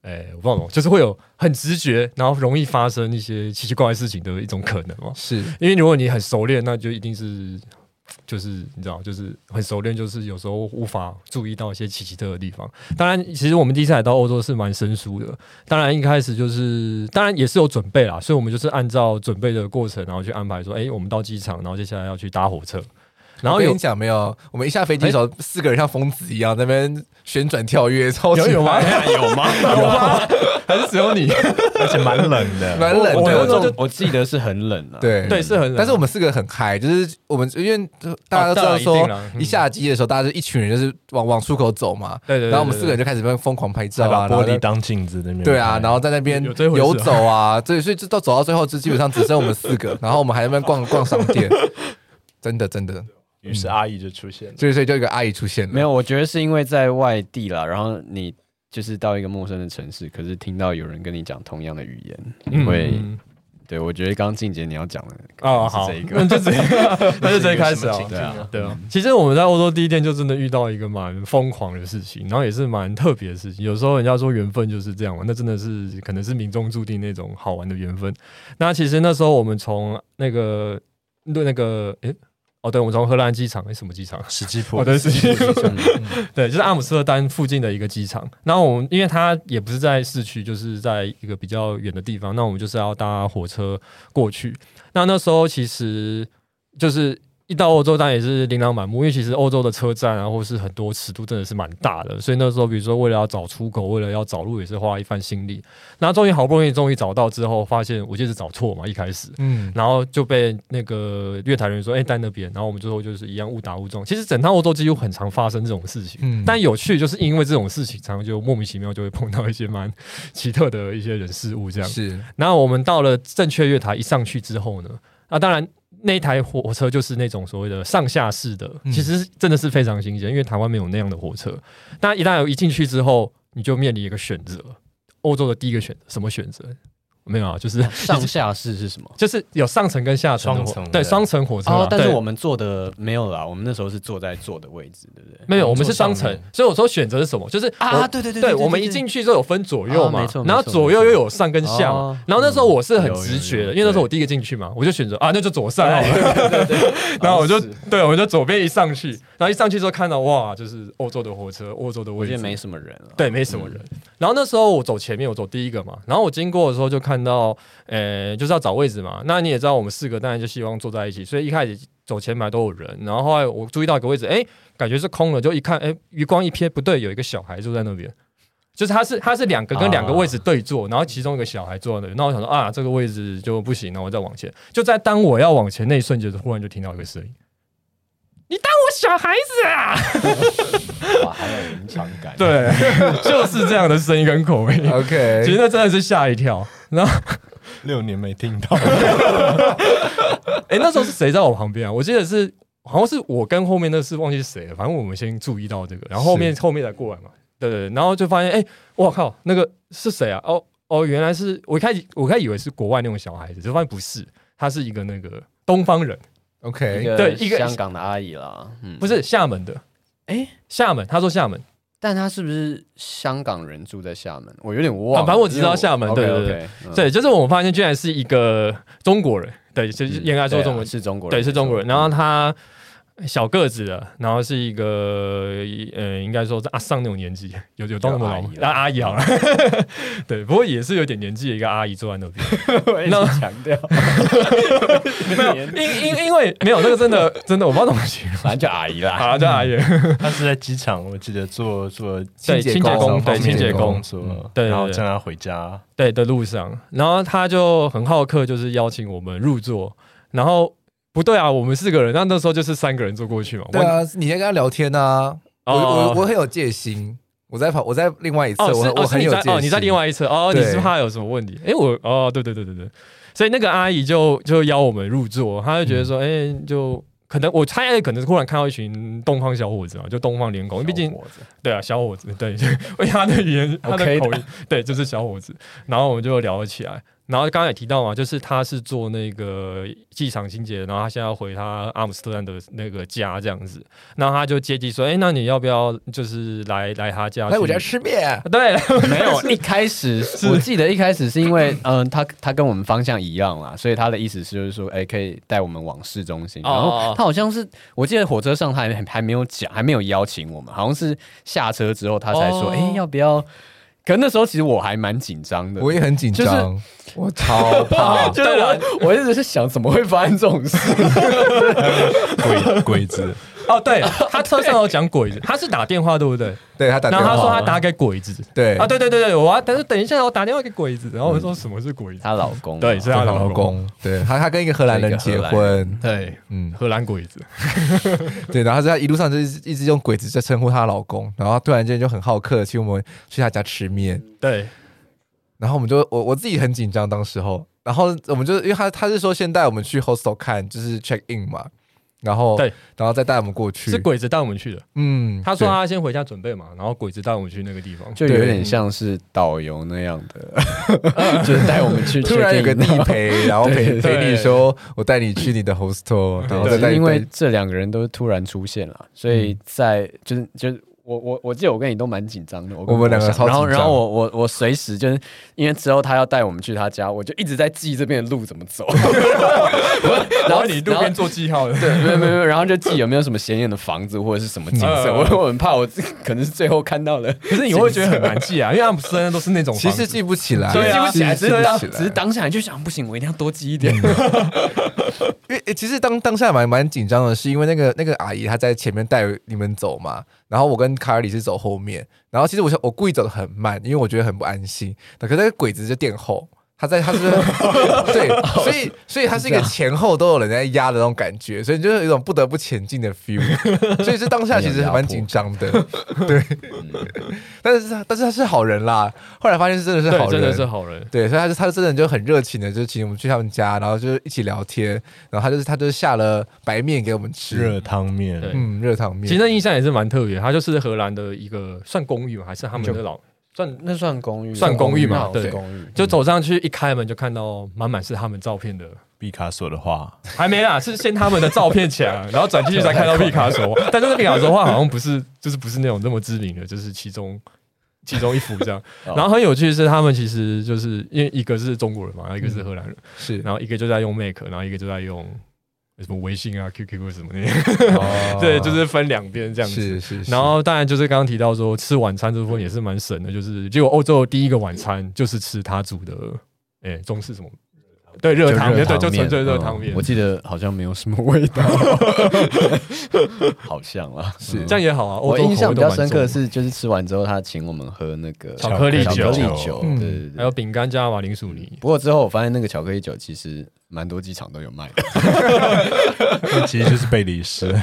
哎、欸，我不知道，就是会有很直觉，然后容易发生一些奇奇怪怪事情的一种可能嘛。是因为如果你很熟练，那就一定是。就是你知道，就是很熟练，就是有时候无法注意到一些奇奇特的地方。当然，其实我们第一次来到欧洲是蛮生疏的。当然，一开始就是当然也是有准备啦，所以我们就是按照准备的过程，然后去安排说，哎、欸，我们到机场，然后接下来要去搭火车。然后有跟你讲没有？我们一下飞机的时候，欸、四个人像疯子一样在那边旋转跳跃，超级有吗？有吗？*laughs* 有吗？*laughs* 还是只有你？*laughs* 而且蛮冷的，蛮冷的。我我，记得是很冷啊。对对，是很冷。但是我们四个很嗨，就是我们因为大家都知道说，一下机的时候，大家就一群人就是往往出口走嘛。对对。然后我们四个人就开始在疯狂拍照啊，把玻璃当镜子那边。对啊，然后在那边游走啊，所以所以就到走到最后，就基本上只剩我们四个。*laughs* 然后我们还在那边逛逛商店，*laughs* 真的真的。于是阿姨就出现了，所以所以就一个阿姨出现了。没有，我觉得是因为在外地啦，然后你就是到一个陌生的城市，可是听到有人跟你讲同样的语言，因为、嗯、对我觉得刚刚静姐你要讲的哦，好，就这个，那就这一 *laughs* 开始啊，对啊，对啊。其实我们在欧洲第一天就真的遇到一个蛮疯狂的事情，然后也是蛮特别的事情。有时候人家说缘分就是这样嘛，那真的是可能是命中注定那种好玩的缘分。那其实那时候我们从那个对那个诶。哦，对，我们从荷兰机场，哎，什么机场？史基普。哦，对，史基普。*laughs* 对，就是阿姆斯特丹附近的一个机场。然后我们，因为它也不是在市区，就是在一个比较远的地方，那我们就是要搭火车过去。那那时候其实就是。一到欧洲，当然也是琳琅满目，因为其实欧洲的车站啊，或是很多尺度真的是蛮大的，所以那时候，比如说为了要找出口，为了要找路，也是花一番心力。那终于好不容易，终于找到之后，发现我就是找错嘛，一开始，嗯，然后就被那个月台人员说，哎、欸，在那边，然后我们最后就是一样误打误撞。其实整趟欧洲几乎很常发生这种事情，嗯，但有趣就是因为这种事情，常常就莫名其妙就会碰到一些蛮 *laughs* 奇特的一些人事物这样。是，然后我们到了正确月台一上去之后呢，啊，当然。那一台火车就是那种所谓的上下式的，其实真的是非常新鲜，因为台湾没有那样的火车。但一旦有一进去之后，你就面临一个选择，欧洲的第一个选择，什么选择？没有啊，就是 *laughs* 上下式是什么？就是有上层跟下层，对，双层火车。但是我们坐的没有啦，我们那时候是坐在坐的位置，对不对？没有，我们是双层。所以我说选择是什么？就是啊，对对对，对，我们一进去之后有分左右嘛，然后左右又有上跟下。然后那时候我是很直觉的，因为那时候我第一个进去嘛，我就选择啊，那就左上好了。*laughs* 然后我就对，我就左边一上去，然后一上去之后看到哇，就是欧洲的火车，欧洲的位置没什么人，对，没什么人。然后那时候我走前面，我走第一个嘛，然后我经过的时候就看到。呃，就是要找位置嘛。那你也知道，我们四个当然就希望坐在一起，所以一开始走前排都有人。然后后来我注意到一个位置，哎，感觉是空了，就一看，哎，余光一瞥，不对，有一个小孩坐在那边。就是他是他是两个跟两个位置对坐，然后其中一个小孩坐在那里。那我想说啊，这个位置就不行，那我再往前。就在当我要往前那一瞬间，忽然就听到一个声音：“你当我小孩子啊？” *laughs* 哇，还有临场感。对，就是这样的声音跟口音。OK，其实那真的是吓一跳。然后。六年没听到，*laughs* 哎，那时候是谁在我旁边啊？我记得是好像是我跟后面那是忘记是谁了。反正我们先注意到这个，然后后面是后面才过来嘛。对对，然后就发现，哎，我靠，那个是谁啊？哦哦，原来是我一开始我一开始以为是国外那种小孩子，就发现不是，他是一个那个东方人。OK，对，一个香港的阿姨啦，不是厦门的，哎，厦门，他说厦门。但他是不是香港人住在厦门？我有点忘了。反正我知道厦门，对对对，对，就是我们发现居然是一个中国人，对，就是应该说中国是中国人，对，是中国人。然后他。小个子的，然后是一个呃，应该说是阿上那种年纪，有有到那么老吗？那阿姨好了，*laughs* 对，不过也是有点年纪的一个阿姨坐在那边。*laughs* 那强调 *laughs* 没有，因因因为没有那个真的真的我不知道怎么形容，反正叫阿姨啦，好叫阿姨。他是在机场，我记得做做清洁工，对清洁工，对，然后叫他回家，对的路上，然后他就很好客，就是邀请我们入座，然后。不对啊，我们四个人，那那时候就是三个人坐过去嘛。对啊，你先跟他聊天啊。我我我很有戒心，我在跑，我在另外一侧，我我很有戒心。哦，你在另外一侧哦，你是怕有什么问题？哎，我哦，对对对对对，所以那个阿姨就就邀我们入座，她就觉得说，哎，就可能我猜可能是忽然看到一群东方小伙子嘛，就东方脸孔，毕竟对啊，小伙子，对，*laughs* 因为他的语言，他的口音，对，就是小伙子，然后我们就聊了起来。然后刚刚也提到嘛，就是他是做那个机场清洁，然后他现在要回他阿姆斯特丹的那个家这样子，然后他就接机说：“哎，那你要不要就是来来他家？来我家吃面？”对，没有，*laughs* 一开始我记得一开始是因为嗯，他他跟我们方向一样啦，所以他的意思是就是说，哎，可以带我们往市中心。然后他好像是我记得火车上他还还没有讲，还没有邀请我们，好像是下车之后他才说：“哎，要不要？”可那时候其实我还蛮紧张的，我也很紧张，我超怕。*laughs* 就是我，*laughs* 我一直是想，怎么会发生这种事？*laughs* 鬼鬼子。哦，*laughs* 对，他车上有讲鬼子，*laughs* 他是打电话对不对？对他打电话，然后他说他打给鬼子，对。啊，对对对对，我要，但是等一下我打电话给鬼子，然后我说什么是鬼子？她老公，对，是她老公，对他他跟一个荷兰人结婚，对，嗯，荷兰鬼子，*laughs* 对，然后在一路上就一直用鬼子在称呼她老公，然后突然间就很好客，请我们去他家吃面，对，然后我们就我我自己很紧张，当时候，然后我们就因为他他是说先带我们去 hostel 看，就是 check in 嘛。然后对，然后再带我们过去。是鬼子带我们去的。嗯，他说他先回家准备嘛，然后鬼子带我们去那个地方，就有点像是导游那样的，*laughs* 就是带我们去。*laughs* 突然有个地陪，然后陪陪你说，我带你去你的 hostel。然后是因为这两个人都突然出现了，所以在就是就是。我我我记得我跟你都蛮紧张的，我，我们两个超紧张。然后然后我我我随时就是因为之后他要带我们去他家，我就一直在记这边的路怎么走。*laughs* 然后你路边做记号的，对，没有没有，然后就记有没有什么显眼的房子或者是什么景色。我我很怕我可能是最后看到了，可是你会觉得很难记啊，因为他们身上都是那种，其实记不起来，记不起来，只是当只是当下就想不行，我一定要多记一点。*laughs* 因为其实当当下蛮蛮紧张的，是因为那个那个阿姨她在前面带你们走嘛。然后我跟卡尔里是走后面，然后其实我我故意走的很慢，因为我觉得很不安心。可是那个鬼子就垫后。他在，他是 *laughs* *laughs* 对，所以所以他是一个前后都有人在压的那种感觉，所以就是有一种不得不前进的 feel。*laughs* 所以是当下其实蛮紧张的，对。但是他但是他是好人啦，后来发现是真的是好人，真的是好人。对，所以他就他就真的就很热情的，就请我们去他们家，然后就一起聊天，然后他就是他就是下了白面给我们吃，热汤面，嗯，热汤面。其实那印象也是蛮特别，他就是荷兰的一个算公寓还是他们的老。算那算公寓，算公寓嘛？对，公寓。就走上去一开门就看到满满是他们照片的毕卡索的画，还没啦，是先他们的照片墙，*laughs* 然后转进去才看到毕卡索。但是毕卡索画好像不是，就是不是那种那么知名的，就是其中其中一幅这样。*laughs* 然后很有趣的是，他们其实就是因为一个是中国人嘛，然后一个是荷兰人，是，然后一个就在用 Make，然后一个就在用。什么微信啊、QQ 什么的，哦、*laughs* 对，就是分两边这样子。是是是。然后当然就是刚刚提到说吃晚餐这部分也是蛮省的，就是结果欧洲第一个晚餐就是吃他煮的，哎，中式什么？对，热汤面，对，就纯粹热汤面。我记得好像没有什么味道，*laughs* 好像啊，是这样也好啊。我印象比较深刻的是，就是吃完之后他请我们喝那个巧克力酒，巧克力酒，对对对，还有饼干加马铃薯泥。不过之后我发现那个巧克力酒其实蛮多机场都有卖的，*laughs* 其实就是贝里斯。*laughs*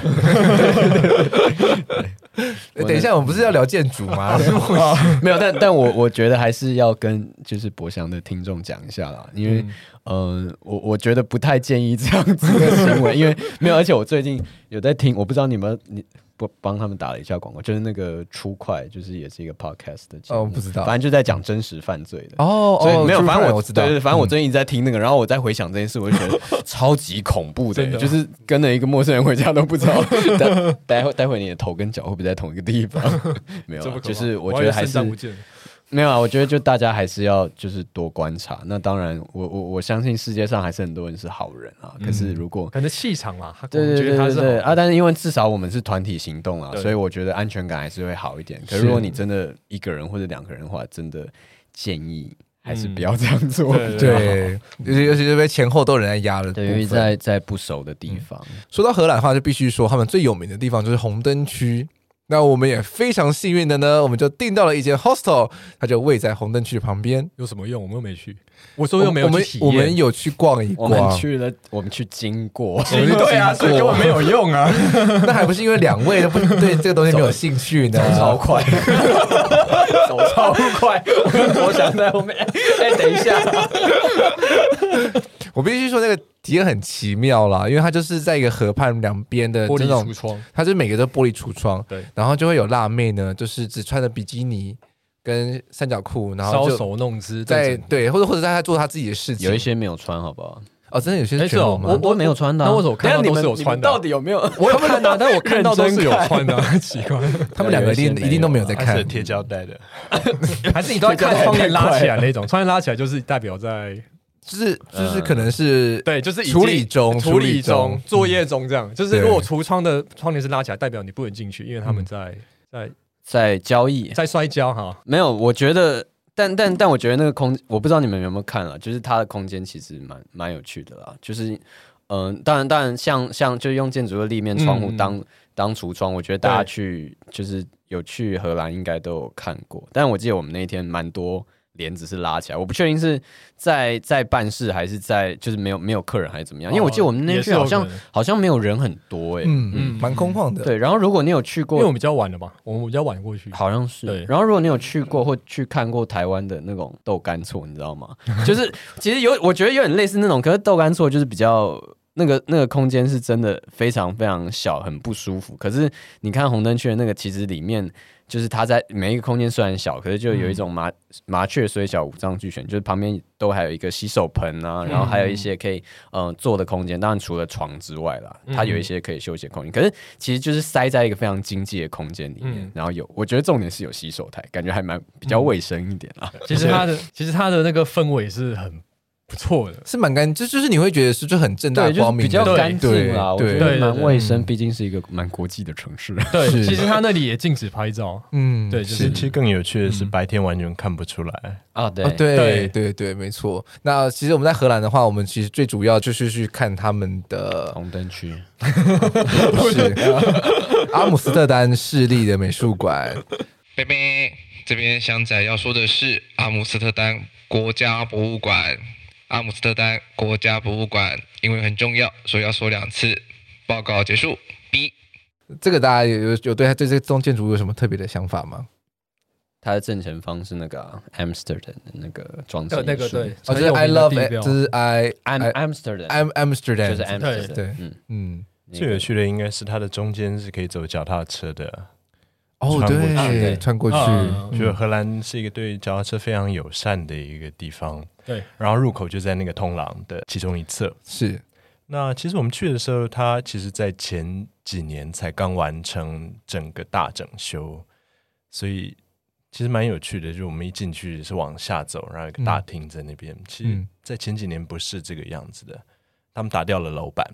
等一下，我们不是要聊建筑吗？*laughs* 没有，但但我我觉得还是要跟就是博翔的听众讲一下啦，因为。嗯，我我觉得不太建议这样子的行为，因为没有，而且我最近有在听，我不知道你们你不帮他们打了一下广告，就是那个初快，就是也是一个 podcast 的节目，哦，不知道，反正就在讲真实犯罪的。哦，所以没有，反正我我知道，对对，反正我最近一直在听那个，然后我在回想这件事，我就觉得超级恐怖的，*laughs* 就是跟了一个陌生人回家都不知道，*laughs* 待待会待会你的头跟脚会不会在同一个地方？*laughs* 没有，就是我觉得还是。没有啊，我觉得就大家还是要就是多观察。那当然我，我我我相信世界上还是很多人是好人啊。嗯、可是如果可能气场嘛，对对对对对啊，但是因为至少我们是团体行动啊，所以我觉得安全感还是会好一点。可是如果你真的一个人或者两个人的话，真的建议还是不要这样做。嗯、对，尤其尤其是被前后都有人在压了，对，因为在在不熟的地方。嗯、说到荷兰的话，就必须说他们最有名的地方就是红灯区。那我们也非常幸运的呢，我们就订到了一间 hostel，它就位在红灯区旁边。有什么用？我们又没去。我说又没有去我，我们有去逛一逛。我们去了，我们去经过。经过对啊，所以根本没有用啊。*laughs* 那还不是因为两位都不对这个东西没有兴趣呢？走超快，*laughs* 走超快。我想在后面。哎、欸，等一下。我必须说那个体验很奇妙啦，因为它就是在一个河畔两边的玻璃橱窗，它是每个都玻璃橱窗，对，然后就会有辣妹呢，就是只穿着比基尼跟三角裤，然后搔首弄姿，在对，或者或者在他做他自己的事情，有一些没有穿，好不好？哦，真的有些是哦，我我没有穿的，那为什么我看到都是有穿的？到底有没有？*laughs* 我有看到，但我看到都是有穿的，*laughs* 奇怪，他们两个一定一定都没有在看贴胶带的，*laughs* 还是你都要看窗帘拉起来那种？窗帘拉起来就是代表在。就是就是可能是对，就是处理中处理中作业中这样。就是如果橱窗的窗帘是拉起来，代表你不能进去，因为他们在在在交易，在摔跤哈。没有，我觉得，但但但我觉得那个空，我不知道你们有没有看了，就是它的空间其实蛮蛮有趣的啦。就是嗯，当然当然，像像就用建筑的立面窗户当当橱窗，我觉得大家去就是有去荷兰应该都有看过。但我记得我们那一天蛮多。帘子是拉起来，我不确定是在在办事还是在就是没有没有客人还是怎么样，因为我记得我们那天好像好像没有人很多哎，嗯嗯，蛮空旷的。对，然后如果你有去过，因为我们比较晚了吧，我们比较晚过去，好像是。对，然后如果你有去过或去看过台湾的那种豆干厝，你知道吗？*laughs* 就是其实有，我觉得有点类似那种，可是豆干厝就是比较那个那个空间是真的非常非常小，很不舒服。可是你看红灯区的那个，其实里面。就是它在每一个空间虽然小，可是就有一种麻麻雀虽小五脏俱全，就是旁边都还有一个洗手盆啊，然后还有一些可以嗯坐的空间。当然除了床之外啦，它有一些可以休息的空间。可是其实就是塞在一个非常经济的空间里面，然后有我觉得重点是有洗手台，感觉还蛮比较卫生一点啊。其实它的 *laughs* 其实它的那个氛围是很。不错的，是蛮干，就就是你会觉得是就很正大光明，比较干净啦，我觉得蛮卫生，毕竟是一个蛮国际的城市。对，其实他那里也禁止拍照。嗯，对，其实其实更有趣的是白天完全看不出来啊。对，对，对，对，对，没错。那其实我们在荷兰的话，我们其实最主要就是去看他们的红灯区，不 *laughs* 是 *laughs* 阿姆斯特丹市立的美术馆。贝贝，这边香仔要说的是阿姆斯特丹国家博物馆。阿姆斯特丹国家博物馆，因为很重要，所以要说两次。报告结束。B，这个大家有有对他对这栋建筑有什么特别的想法吗？它的正前方是那个 Amsterdam 的那个装置，那个对，就是 I love it，就是 I I'm Amsterdam，I'm Amsterdam，就是 Amsterdam。对，嗯嗯，最有趣的应该是它的中间是可以走脚踏车的。哦，对，穿过去，觉得荷兰是一个对脚踏车非常友善的一个地方。对，然后入口就在那个通廊的其中一侧。是，那其实我们去的时候，它其实在前几年才刚完成整个大整修，所以其实蛮有趣的。就我们一进去是往下走，然后有个大厅在那边。嗯、其实，在前几年不是这个样子的，他们打掉了楼板。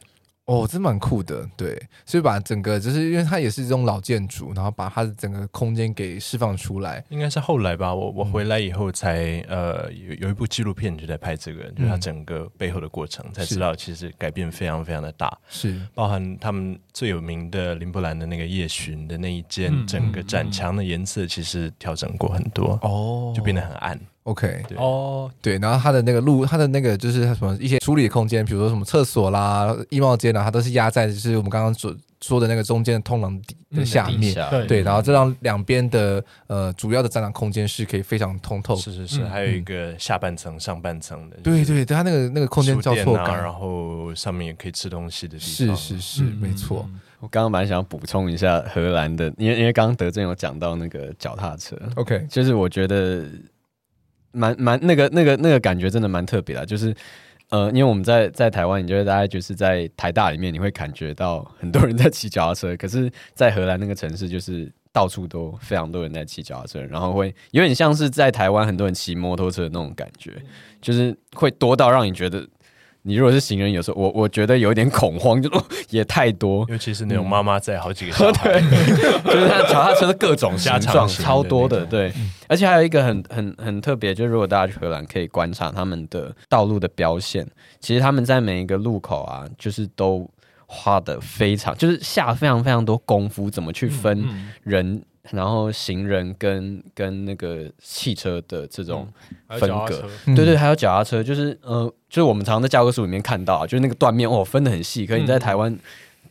哦，真蛮酷的，对，所以把整个就是因为它也是这种老建筑，然后把它的整个空间给释放出来，应该是后来吧。我我回来以后才、嗯、呃有有一部纪录片就在拍这个，嗯、就是它整个背后的过程，才知道其实改变非常非常的大，是。包含他们最有名的林布兰的那个夜巡的那一间，嗯、整个展墙的颜色其实调整过很多，哦，就变得很暗。OK，对。哦，对，然后它的那个路，它的那个就是什么一些处理的空间，比如说什么厕所啦、衣帽间啦，它都是压在就是我们刚刚所说的那个中间的通廊底的下面，对对，然后这让两边的呃主要的展览空间是可以非常通透。是是是，还有一个下半层、上半层的，对对，它那个那个空间交错感，然后上面也可以吃东西的地方。是是是，没错。我刚刚蛮想补充一下荷兰的，因为因为刚刚德正有讲到那个脚踏车，OK，就是我觉得蛮蛮那个那个那个感觉真的蛮特别的，就是呃，因为我们在在台湾，你觉得大概就是在台大里面，你会感觉到很多人在骑脚踏车，可是，在荷兰那个城市，就是到处都非常多人在骑脚踏车，然后会有点像是在台湾很多人骑摩托车的那种感觉，就是会多到让你觉得。你如果是行人，有时候我我觉得有点恐慌，就 *laughs* 也太多，尤其是那种妈妈在好几个小孩，*laughs* 对，*laughs* 就是他脚踏车的各种形状超多的，对，而且还有一个很很很特别，就是如果大家去荷兰可以观察他们的道路的标线，其实他们在每一个路口啊，就是都画的非常，就是下非常非常多功夫，怎么去分人。然后行人跟跟那个汽车的这种分隔，对对，还有脚踏车，就是呃，就是我们常常在教科书里面看到，啊就是那个断面哦，分的很细。可是你在台湾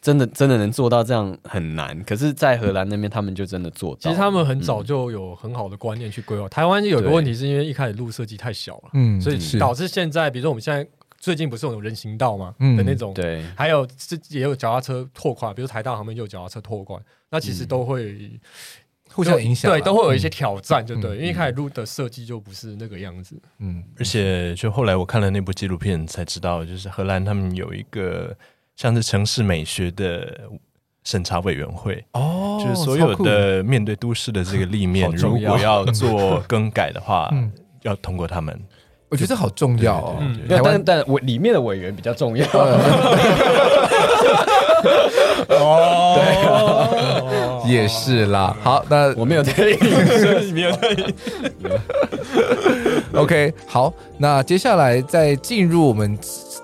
真的真的能做到这样很难，可是，在荷兰那边他们就真的做到。其实他们很早就有很好的观念去规划。台湾有个问题是因为一开始路设计太小了，嗯，所以导致现在，比如说我们现在最近不是有人行道嘛，的那种，对，还有这也有脚踏车拓宽，比如台大旁边就有脚踏车拓宽，那其实都会。互相影响，对，都会有一些挑战，就对，嗯、因为一开始录的设计就不是那个样子。嗯，而且就后来我看了那部纪录片才知道，就是荷兰他们有一个像是城市美学的审查委员会哦，就是所有的面对都市的这个 *laughs* 立面，如果要做更改的话，*laughs* 嗯、要通过他们。我觉得这好重要哦，嗯、但湾但委里面的委员比较重要。*laughs* 哦，对，也是啦。好，那我没有在意，没有在意。*laughs* OK，好，那接下来在进入我们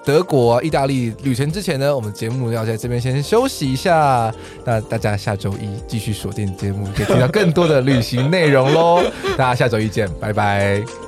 德国、意大利旅程之前呢，我们节目要在这边先休息一下。那大家下周一继续锁定节目，可以听到更多的旅行内容喽。*laughs* 大家下周一见，拜拜。